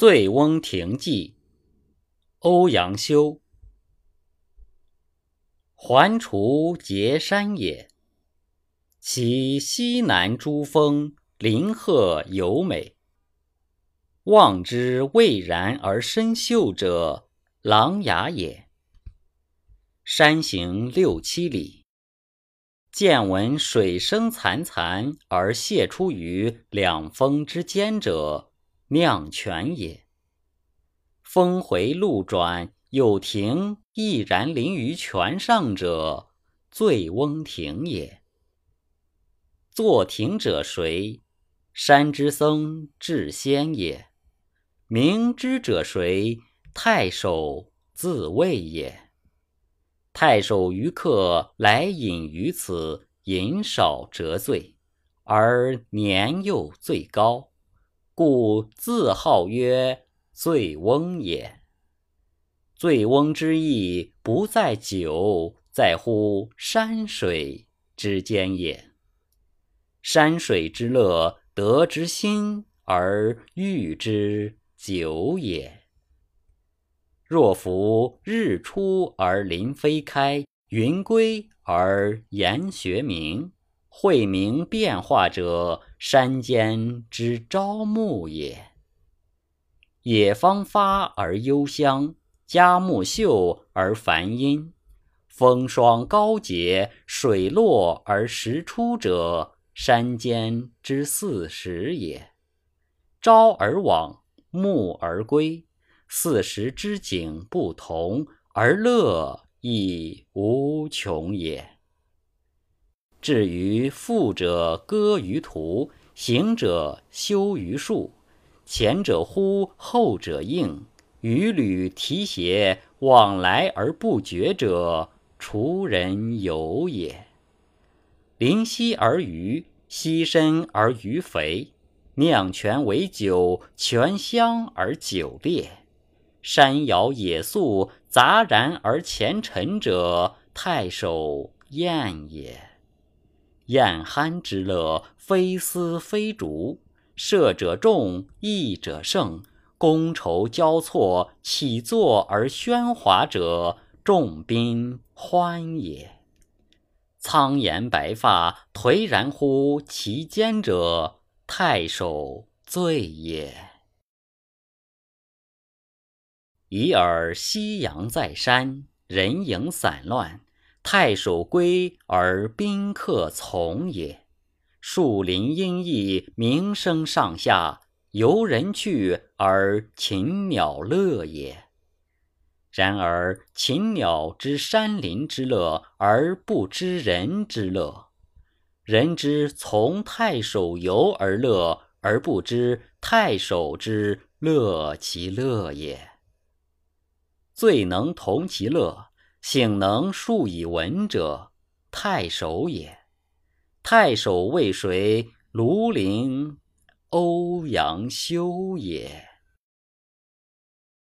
醉翁亭记，欧阳修。环滁结山也，其西南诸峰，林壑尤美。望之蔚然而深秀者，琅琊也。山行六七里，见闻水声潺潺而泻出于两峰之间者。酿泉也，峰回路转，有亭毅然临于泉上者，醉翁亭也。作亭者谁？山之僧智仙也。明之者谁？太守自谓也。太守于客来饮于此，饮少辄醉，而年又最高。故自号曰醉翁也。醉翁之意不在酒，在乎山水之间也。山水之乐，得之心而寓之酒也。若夫日出而林霏开，云归而岩穴明。晦明变化者，山间之朝暮也。野芳发而幽香，佳木秀而繁阴。风霜高洁，水落而石出者，山间之四时也。朝而往，暮而归，四时之景不同，而乐亦无穷也。至于富者歌于途，行者休于树，前者呼，后者应，与履提携，往来而不绝者，滁人游也。临溪而渔，溪深而鱼肥，酿泉为酒，泉香而酒冽，山摇野宿，杂然而前陈者，太守宴也。宴酣之乐，非丝非竹；射者中，弈者胜，觥筹交错，起坐而喧哗者，众宾欢也。苍颜白发，颓然乎其间者，太守醉也。已尔夕阳在山，人影散乱。太守归而宾客从也，树林阴翳，鸣声上下，游人去而禽鸟乐也。然而禽鸟知山林之乐，而不知人之乐；人之从太守游而乐，而不知太守之乐其乐也。最能同其乐。醒能述以文者，太守也。太守谓谁？庐陵欧阳修也。